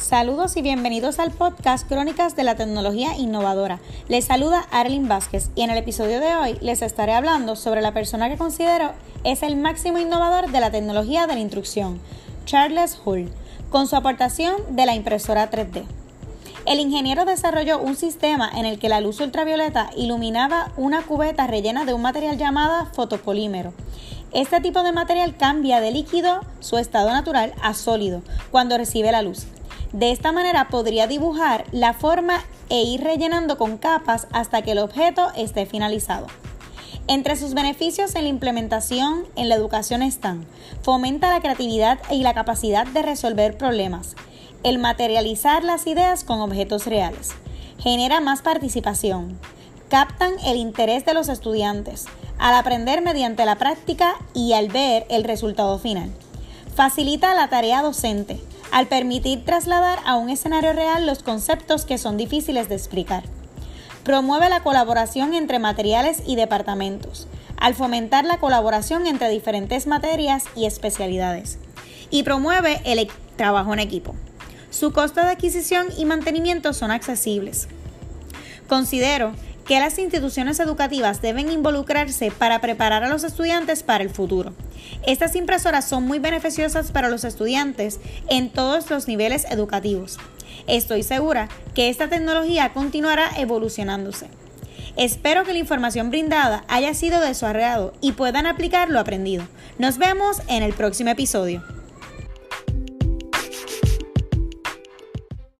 Saludos y bienvenidos al podcast Crónicas de la Tecnología Innovadora. Les saluda Arlene Vázquez y en el episodio de hoy les estaré hablando sobre la persona que considero es el máximo innovador de la tecnología de la instrucción, Charles Hull, con su aportación de la impresora 3D. El ingeniero desarrolló un sistema en el que la luz ultravioleta iluminaba una cubeta rellena de un material llamado fotopolímero. Este tipo de material cambia de líquido su estado natural a sólido cuando recibe la luz. De esta manera podría dibujar la forma e ir rellenando con capas hasta que el objeto esté finalizado. Entre sus beneficios en la implementación en la educación están fomenta la creatividad y la capacidad de resolver problemas, el materializar las ideas con objetos reales, genera más participación, captan el interés de los estudiantes al aprender mediante la práctica y al ver el resultado final, facilita la tarea docente, al permitir trasladar a un escenario real los conceptos que son difíciles de explicar. Promueve la colaboración entre materiales y departamentos, al fomentar la colaboración entre diferentes materias y especialidades. Y promueve el e-, trabajo en equipo. Su costo de adquisición y mantenimiento son accesibles. Considero que las instituciones educativas deben involucrarse para preparar a los estudiantes para el futuro. Estas impresoras son muy beneficiosas para los estudiantes en todos los niveles educativos. Estoy segura que esta tecnología continuará evolucionándose. Espero que la información brindada haya sido de su agrado y puedan aplicar lo aprendido. Nos vemos en el próximo episodio.